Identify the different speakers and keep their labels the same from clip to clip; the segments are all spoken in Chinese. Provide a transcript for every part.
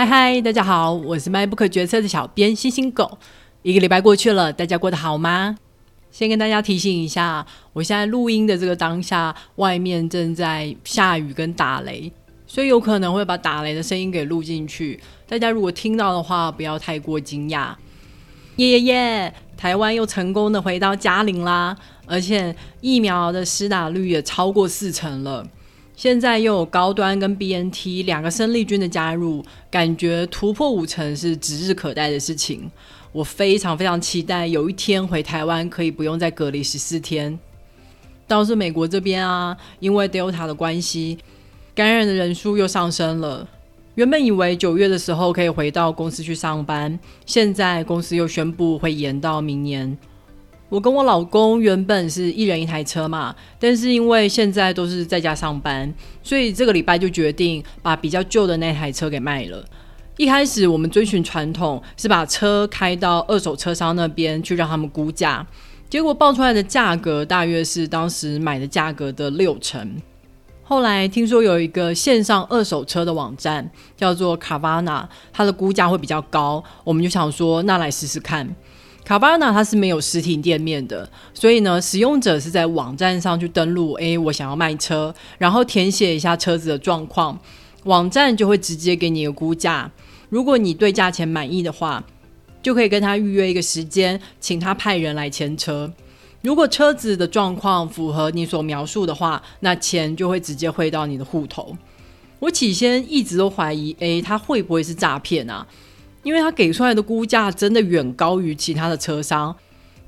Speaker 1: 嗨嗨，大家好，我是卖不可决策的小编星星狗。一个礼拜过去了，大家过得好吗？先跟大家提醒一下，我现在录音的这个当下，外面正在下雨跟打雷，所以有可能会把打雷的声音给录进去。大家如果听到的话，不要太过惊讶。耶耶耶！台湾又成功的回到嘉陵啦，而且疫苗的施打率也超过四成了。现在又有高端跟 BNT 两个生力军的加入，感觉突破五成是指日可待的事情。我非常非常期待有一天回台湾可以不用再隔离十四天。倒是美国这边啊，因为 Delta 的关系，感染的人数又上升了。原本以为九月的时候可以回到公司去上班，现在公司又宣布会延到明年。我跟我老公原本是一人一台车嘛，但是因为现在都是在家上班，所以这个礼拜就决定把比较旧的那台车给卖了。一开始我们遵循传统，是把车开到二手车商那边去让他们估价，结果报出来的价格大约是当时买的价格的六成。后来听说有一个线上二手车的网站叫做 Carvana，它的估价会比较高，我们就想说那来试试看。卡巴纳它是没有实体店面的，所以呢，使用者是在网站上去登录，诶，我想要卖车，然后填写一下车子的状况，网站就会直接给你一个估价。如果你对价钱满意的话，就可以跟他预约一个时间，请他派人来签车。如果车子的状况符合你所描述的话，那钱就会直接汇到你的户头。我起先一直都怀疑，诶，他会不会是诈骗啊？因为他给出来的估价真的远高于其他的车商，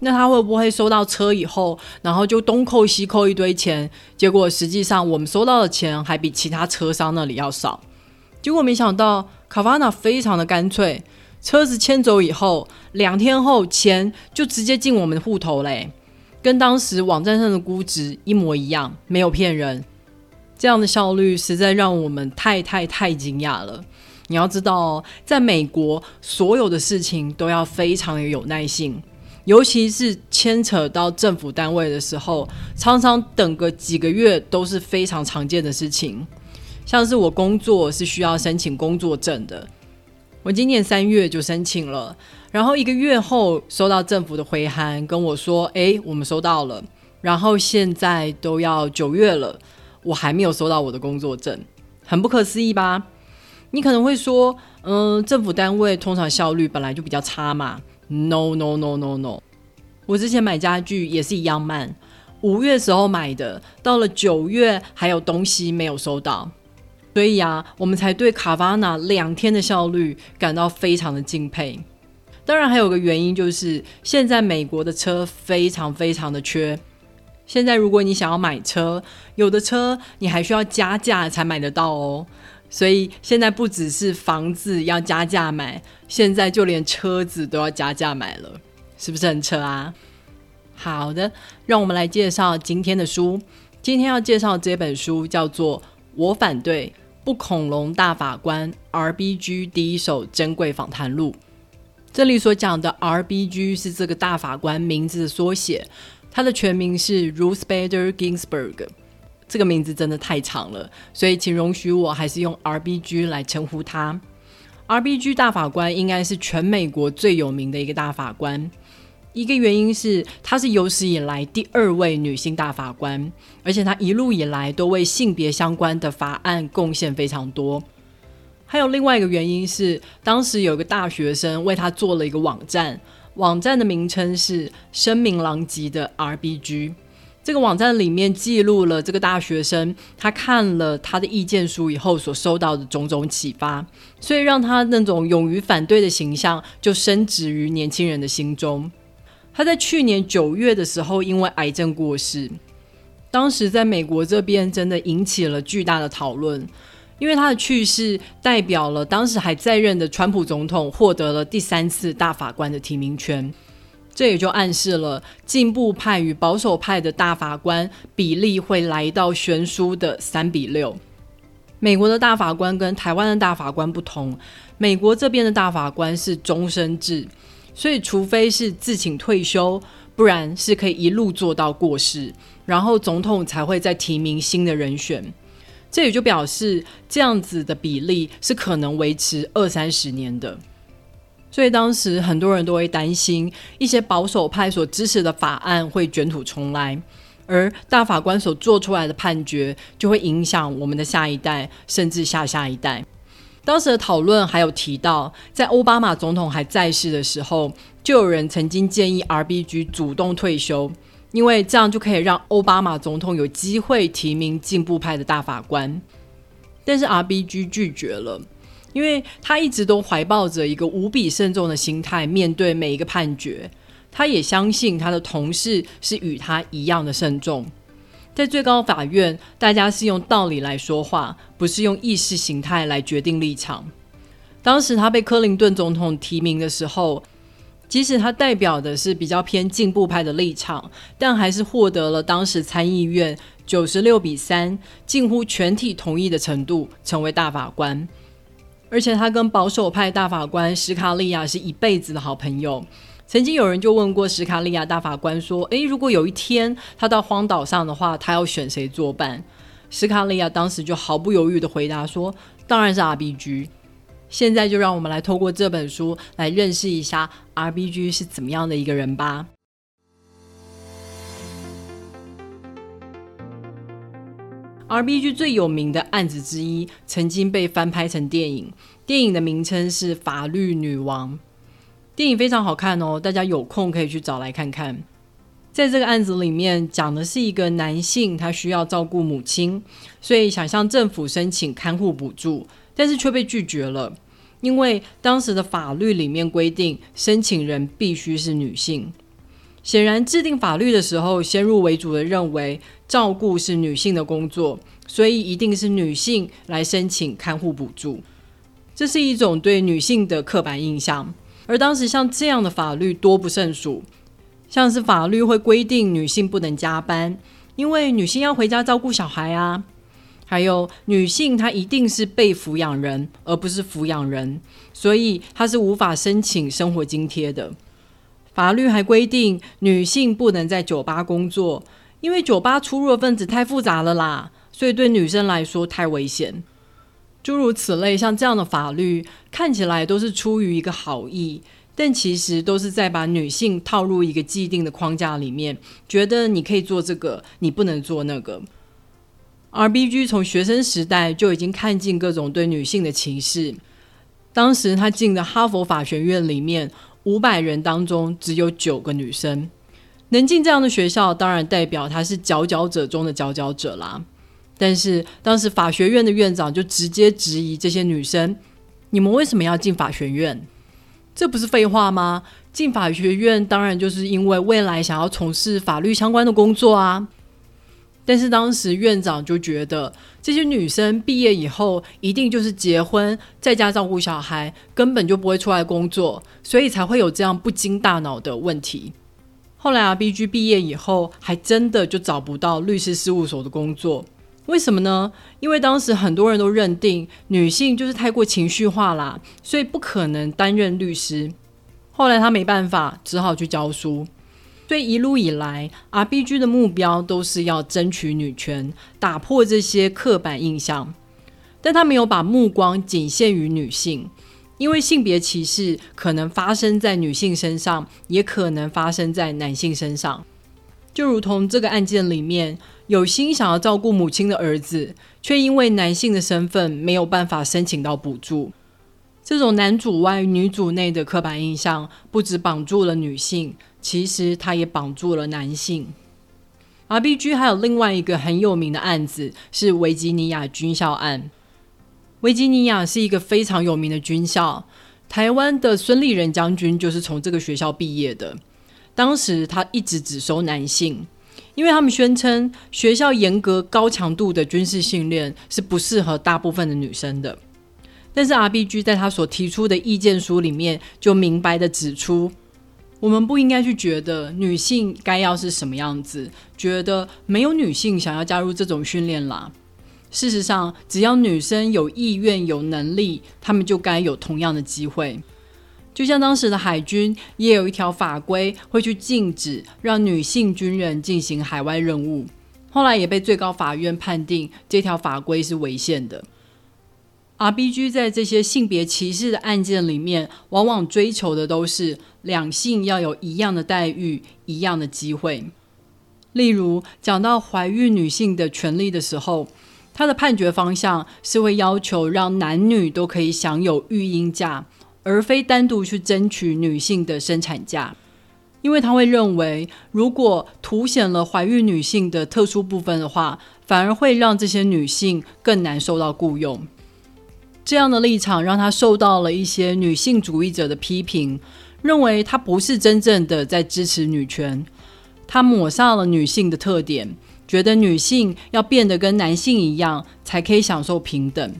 Speaker 1: 那他会不会收到车以后，然后就东扣西扣一堆钱，结果实际上我们收到的钱还比其他车商那里要少？结果没想到卡瓦纳非常的干脆，车子牵走以后，两天后钱就直接进我们的户头嘞，跟当时网站上的估值一模一样，没有骗人，这样的效率实在让我们太太太惊讶了。你要知道，在美国，所有的事情都要非常有耐性，尤其是牵扯到政府单位的时候，常常等个几个月都是非常常见的事情。像是我工作是需要申请工作证的，我今年三月就申请了，然后一个月后收到政府的回函，跟我说：“诶，我们收到了。”然后现在都要九月了，我还没有收到我的工作证，很不可思议吧？你可能会说，嗯，政府单位通常效率本来就比较差嘛。No no no no no，我之前买家具也是一样慢。五月时候买的，到了九月还有东西没有收到，所以啊，我们才对卡瓦纳两天的效率感到非常的敬佩。当然还有个原因就是，现在美国的车非常非常的缺。现在如果你想要买车，有的车你还需要加价才买得到哦。所以现在不只是房子要加价买，现在就连车子都要加价买了，是不是很扯啊？好的，让我们来介绍今天的书。今天要介绍这本书叫做《我反对不恐龙大法官 RBG 第一手珍贵访谈录》。这里所讲的 RBG 是这个大法官名字的缩写，他的全名是 Ruth Bader Ginsburg。这个名字真的太长了，所以请容许我还是用 R B G 来称呼他。R B G 大法官应该是全美国最有名的一个大法官，一个原因是她是有史以来第二位女性大法官，而且她一路以来都为性别相关的法案贡献非常多。还有另外一个原因是，当时有个大学生为她做了一个网站，网站的名称是“声名狼藉的 R B G”。这个网站里面记录了这个大学生他看了他的意见书以后所收到的种种启发，所以让他那种勇于反对的形象就深植于年轻人的心中。他在去年九月的时候因为癌症过世，当时在美国这边真的引起了巨大的讨论，因为他的去世代表了当时还在任的川普总统获得了第三次大法官的提名权。这也就暗示了进步派与保守派的大法官比例会来到悬殊的三比六。美国的大法官跟台湾的大法官不同，美国这边的大法官是终身制，所以除非是自请退休，不然是可以一路做到过世，然后总统才会再提名新的人选。这也就表示这样子的比例是可能维持二三十年的。所以当时很多人都会担心，一些保守派所支持的法案会卷土重来，而大法官所做出来的判决就会影响我们的下一代，甚至下下一代。当时的讨论还有提到，在奥巴马总统还在世的时候，就有人曾经建议 RBG 主动退休，因为这样就可以让奥巴马总统有机会提名进步派的大法官。但是 RBG 拒绝了，因为他一直都怀抱着一个无比慎重的心态面对每一个判决，他也相信他的同事是与他一样的慎重。在最高法院，大家是用道理来说话，不是用意识形态来决定立场。当时他被克林顿总统提名的时候，即使他代表的是比较偏进步派的立场，但还是获得了当时参议院九十六比三近乎全体同意的程度，成为大法官。而且他跟保守派大法官史卡利亚是一辈子的好朋友。曾经有人就问过史卡利亚大法官说：“诶，如果有一天他到荒岛上的话，他要选谁作伴？”史卡利亚当时就毫不犹豫的回答说：“当然是 R B G。”现在就让我们来透过这本书来认识一下 R B G 是怎么样的一个人吧。R B G 最有名的案子之一，曾经被翻拍成电影，电影的名称是《法律女王》。电影非常好看哦，大家有空可以去找来看看。在这个案子里面，讲的是一个男性，他需要照顾母亲，所以想向政府申请看护补助，但是却被拒绝了，因为当时的法律里面规定，申请人必须是女性。显然，制定法律的时候，先入为主的认为照顾是女性的工作，所以一定是女性来申请看护补助，这是一种对女性的刻板印象。而当时像这样的法律多不胜数，像是法律会规定女性不能加班，因为女性要回家照顾小孩啊；还有女性她一定是被抚养人，而不是抚养人，所以她是无法申请生活津贴的。法律还规定女性不能在酒吧工作，因为酒吧出入的分子太复杂了啦，所以对女生来说太危险。诸如此类，像这样的法律看起来都是出于一个好意，但其实都是在把女性套入一个既定的框架里面，觉得你可以做这个，你不能做那个。R B G 从学生时代就已经看尽各种对女性的歧视。当时他进的哈佛法学院里面，五百人当中只有九个女生，能进这样的学校，当然代表她是佼佼者中的佼佼者啦。但是当时法学院的院长就直接质疑这些女生：“你们为什么要进法学院？这不是废话吗？进法学院当然就是因为未来想要从事法律相关的工作啊！”但是当时院长就觉得这些女生毕业以后一定就是结婚，在家照顾小孩，根本就不会出来工作，所以才会有这样不经大脑的问题。后来啊，B G 毕业以后，还真的就找不到律师事务所的工作。为什么呢？因为当时很多人都认定女性就是太过情绪化啦，所以不可能担任律师。后来他没办法，只好去教书。所以一路以来，R B G 的目标都是要争取女权，打破这些刻板印象。但他没有把目光仅限于女性，因为性别歧视可能发生在女性身上，也可能发生在男性身上。就如同这个案件里面。有心想要照顾母亲的儿子，却因为男性的身份没有办法申请到补助。这种男主外女主内的刻板印象，不止绑住了女性，其实他也绑住了男性。R B G 还有另外一个很有名的案子是维吉尼亚军校案。维吉尼亚是一个非常有名的军校，台湾的孙立人将军就是从这个学校毕业的。当时他一直只收男性。因为他们宣称学校严格高强度的军事训练是不适合大部分的女生的，但是 R B G 在他所提出的意见书里面就明白的指出，我们不应该去觉得女性该要是什么样子，觉得没有女性想要加入这种训练啦。事实上，只要女生有意愿、有能力，她们就该有同样的机会。就像当时的海军也有一条法规，会去禁止让女性军人进行海外任务。后来也被最高法院判定这条法规是违宪的。RBG 在这些性别歧视的案件里面，往往追求的都是两性要有一样的待遇、一样的机会。例如，讲到怀孕女性的权利的时候，他的判决方向是会要求让男女都可以享有育婴假，而非单独去争取女性的生产假，因为他会认为，如果凸显了怀孕女性的特殊部分的话，反而会让这些女性更难受到雇佣。这样的立场让他受到了一些女性主义者的批评，认为他不是真正的在支持女权，他抹杀了女性的特点，觉得女性要变得跟男性一样才可以享受平等，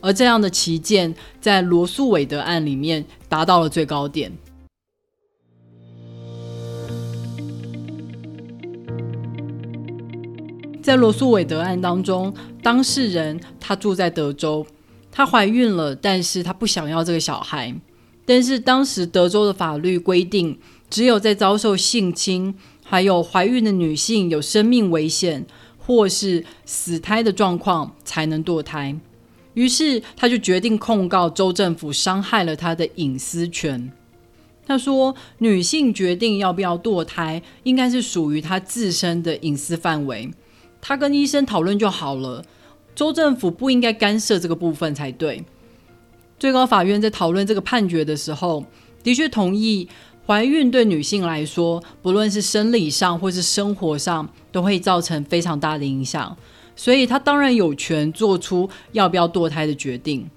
Speaker 1: 而这样的旗舰在罗素韦德案里面达到了最高点。在罗素韦德案当中，当事人他住在德州。她怀孕了，但是她不想要这个小孩。但是当时德州的法律规定，只有在遭受性侵，还有怀孕的女性有生命危险或是死胎的状况，才能堕胎。于是她就决定控告州政府伤害了她的隐私权。她说，女性决定要不要堕胎，应该是属于她自身的隐私范围，她跟医生讨论就好了。州政府不应该干涉这个部分才对。最高法院在讨论这个判决的时候，的确同意怀孕对女性来说，不论是生理上或是生活上，都会造成非常大的影响。所以，她当然有权做出要不要堕胎的决定。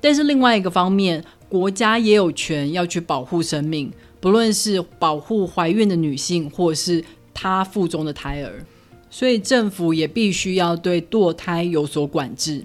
Speaker 1: 但是，另外一个方面，国家也有权要去保护生命，不论是保护怀孕的女性，或是她腹中的胎儿。所以政府也必须要对堕胎有所管制。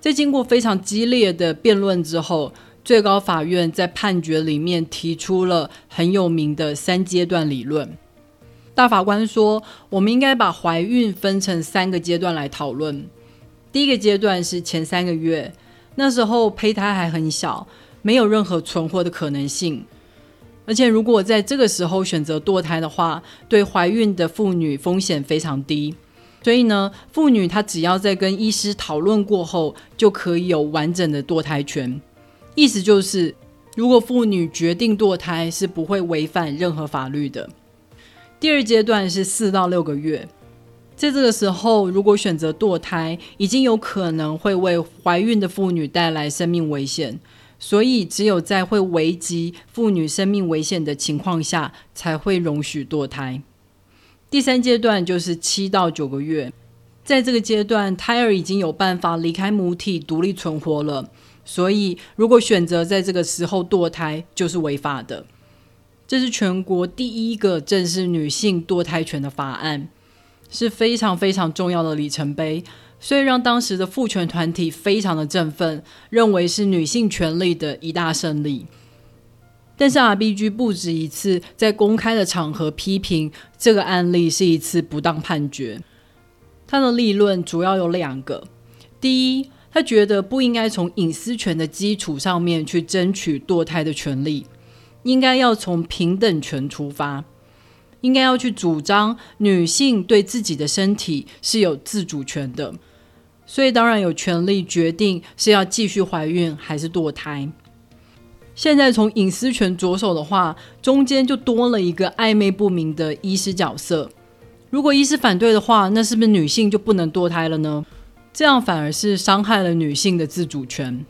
Speaker 1: 在经过非常激烈的辩论之后，最高法院在判决里面提出了很有名的三阶段理论。大法官说，我们应该把怀孕分成三个阶段来讨论。第一个阶段是前三个月，那时候胚胎还很小，没有任何存活的可能性。而且，如果在这个时候选择堕胎的话，对怀孕的妇女风险非常低。所以呢，妇女她只要在跟医师讨论过后，就可以有完整的堕胎权。意思就是，如果妇女决定堕胎，是不会违反任何法律的。第二阶段是四到六个月，在这个时候，如果选择堕胎，已经有可能会为怀孕的妇女带来生命危险。所以，只有在会危及妇女生命危险的情况下，才会容许堕胎。第三阶段就是七到九个月，在这个阶段，胎儿已经有办法离开母体独立存活了。所以，如果选择在这个时候堕胎，就是违法的。这是全国第一个正式女性堕胎权的法案，是非常非常重要的里程碑。所以让当时的父权团体非常的振奋，认为是女性权利的一大胜利。但是 RBG 不止一次在公开的场合批评这个案例是一次不当判决。他的立论主要有两个：第一，他觉得不应该从隐私权的基础上面去争取堕胎的权利，应该要从平等权出发。应该要去主张女性对自己的身体是有自主权的。所以当然有权利决定是要继续怀孕还是堕胎。现在从隐私权着手的话，中间就多了一个暧昧不明的医师角色。如果医师反对的话，那是不是女性就不能堕胎了呢？这样反而是伤害了女性的自主权。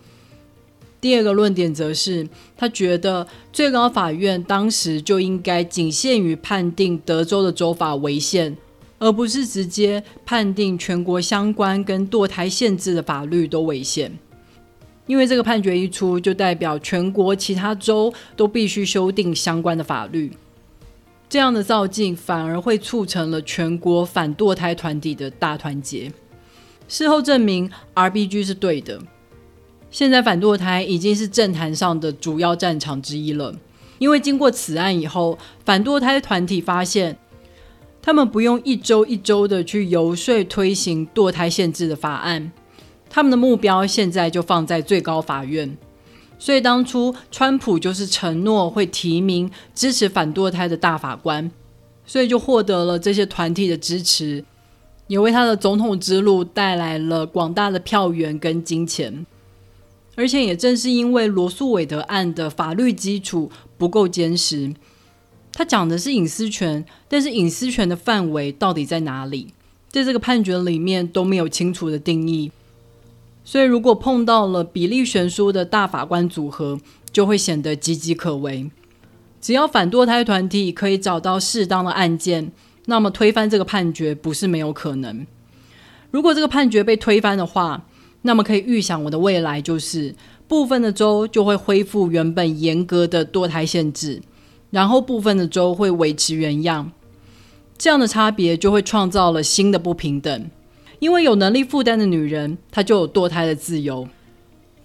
Speaker 1: 第二个论点则是，他觉得最高法院当时就应该仅限于判定德州的州法违宪。而不是直接判定全国相关跟堕胎限制的法律都违宪，因为这个判决一出，就代表全国其他州都必须修订相关的法律。这样的造进反而会促成了全国反堕胎团体的大团结。事后证明，RBG 是对的。现在反堕胎已经是政坛上的主要战场之一了，因为经过此案以后，反堕胎团体发现。他们不用一周一周的去游说推行堕胎限制的法案，他们的目标现在就放在最高法院。所以当初川普就是承诺会提名支持反堕胎的大法官，所以就获得了这些团体的支持，也为他的总统之路带来了广大的票源跟金钱。而且也正是因为罗素韦德案的法律基础不够坚实，他讲的是隐私权，但是隐私权的范围到底在哪里，在这个判决里面都没有清楚的定义。所以，如果碰到了比例悬殊的大法官组合，就会显得岌岌可危。只要反堕胎团体可以找到适当的案件，那么推翻这个判决不是没有可能。如果这个判决被推翻的话，那么可以预想，我的未来就是部分的州就会恢复原本严格的堕胎限制，然后部分的州会维持原样。这样的差别就会创造了新的不平等。因为有能力负担的女人，她就有堕胎的自由；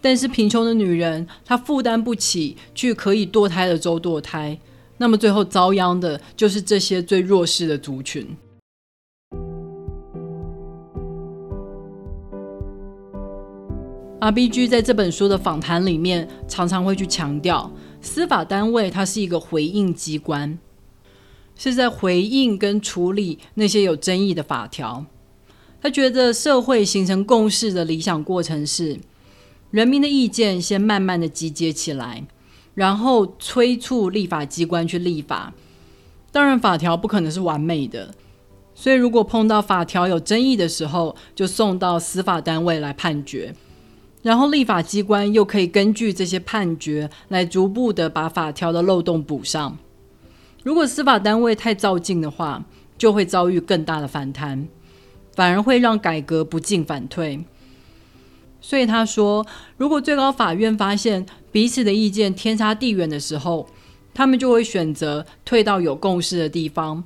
Speaker 1: 但是贫穷的女人，她负担不起去可以堕胎的州堕胎，那么最后遭殃的就是这些最弱势的族群。R B G 在这本书的访谈里面，常常会去强调，司法单位它是一个回应机关，是在回应跟处理那些有争议的法条。他觉得社会形成共识的理想过程是，人民的意见先慢慢的集结起来，然后催促立法机关去立法。当然，法条不可能是完美的，所以如果碰到法条有争议的时候，就送到司法单位来判决，然后立法机关又可以根据这些判决来逐步的把法条的漏洞补上。如果司法单位太照进的话，就会遭遇更大的反弹。反而会让改革不进反退，所以他说，如果最高法院发现彼此的意见天差地远的时候，他们就会选择退到有共识的地方，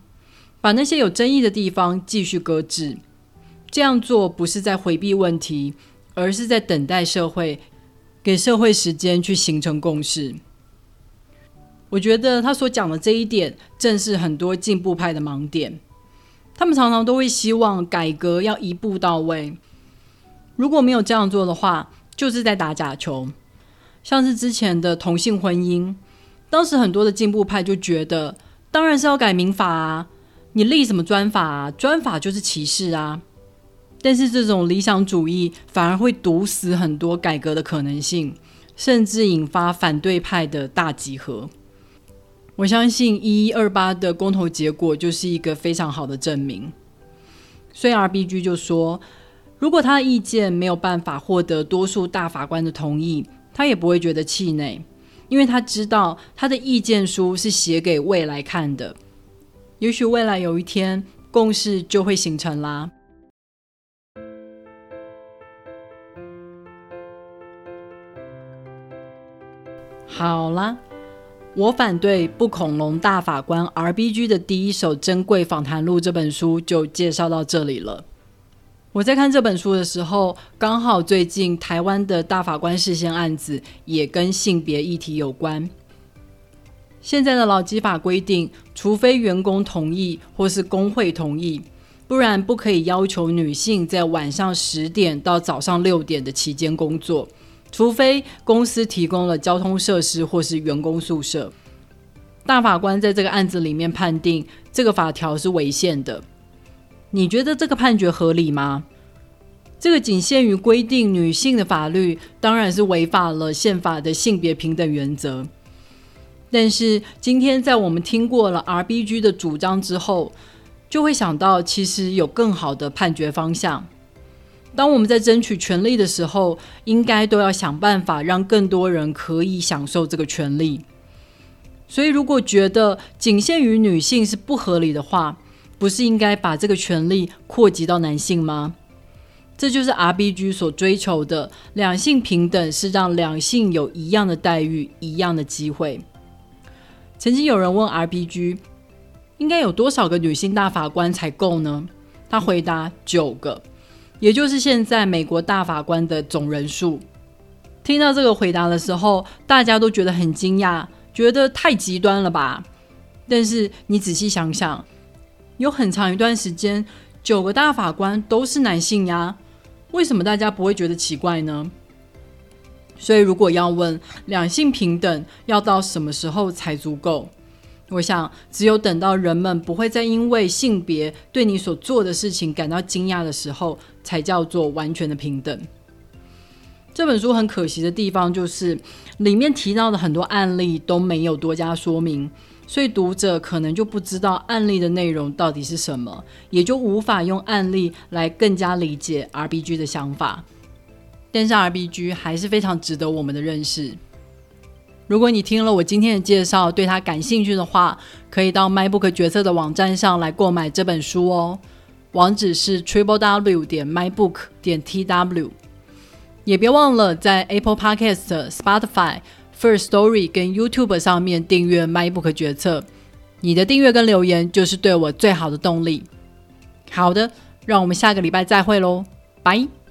Speaker 1: 把那些有争议的地方继续搁置。这样做不是在回避问题，而是在等待社会，给社会时间去形成共识。我觉得他所讲的这一点，正是很多进步派的盲点。他们常常都会希望改革要一步到位，如果没有这样做的话，就是在打假球。像是之前的同性婚姻，当时很多的进步派就觉得，当然是要改民法啊，你立什么专法啊？专法就是歧视啊。但是这种理想主义反而会堵死很多改革的可能性，甚至引发反对派的大集合。我相信一一二八的公投结果就是一个非常好的证明。所以 R B G 就说，如果他的意见没有办法获得多数大法官的同意，他也不会觉得气馁，因为他知道他的意见书是写给未来看的。也许未来有一天，共识就会形成啦。好啦。我反对不恐龙大法官 R B G 的第一手珍贵访谈录这本书就介绍到这里了。我在看这本书的时候，刚好最近台湾的大法官事件案子也跟性别议题有关。现在的劳基法规定，除非员工同意或是工会同意，不然不可以要求女性在晚上十点到早上六点的期间工作。除非公司提供了交通设施或是员工宿舍，大法官在这个案子里面判定这个法条是违宪的。你觉得这个判决合理吗？这个仅限于规定女性的法律，当然是违反了宪法的性别平等原则。但是今天在我们听过了 R B G 的主张之后，就会想到其实有更好的判决方向。当我们在争取权利的时候，应该都要想办法让更多人可以享受这个权利。所以，如果觉得仅限于女性是不合理的话，不是应该把这个权利扩及到男性吗？这就是 R B G 所追求的两性平等，是让两性有一样的待遇、一样的机会。曾经有人问 R B G，应该有多少个女性大法官才够呢？他回答：九个。也就是现在美国大法官的总人数。听到这个回答的时候，大家都觉得很惊讶，觉得太极端了吧？但是你仔细想想，有很长一段时间，九个大法官都是男性呀，为什么大家不会觉得奇怪呢？所以，如果要问两性平等要到什么时候才足够，我想，只有等到人们不会再因为性别对你所做的事情感到惊讶的时候，才叫做完全的平等。这本书很可惜的地方就是，里面提到的很多案例都没有多加说明，所以读者可能就不知道案例的内容到底是什么，也就无法用案例来更加理解 RBG 的想法。但是 RBG 还是非常值得我们的认识。如果你听了我今天的介绍，对它感兴趣的话，可以到 MyBook 决策的网站上来购买这本书哦。网址是 triple w 点 mybook 点 tw。也别忘了在 Apple Podcast、Spotify、First Story 跟 YouTube 上面订阅 MyBook 决策。你的订阅跟留言就是对我最好的动力。好的，让我们下个礼拜再会喽，拜。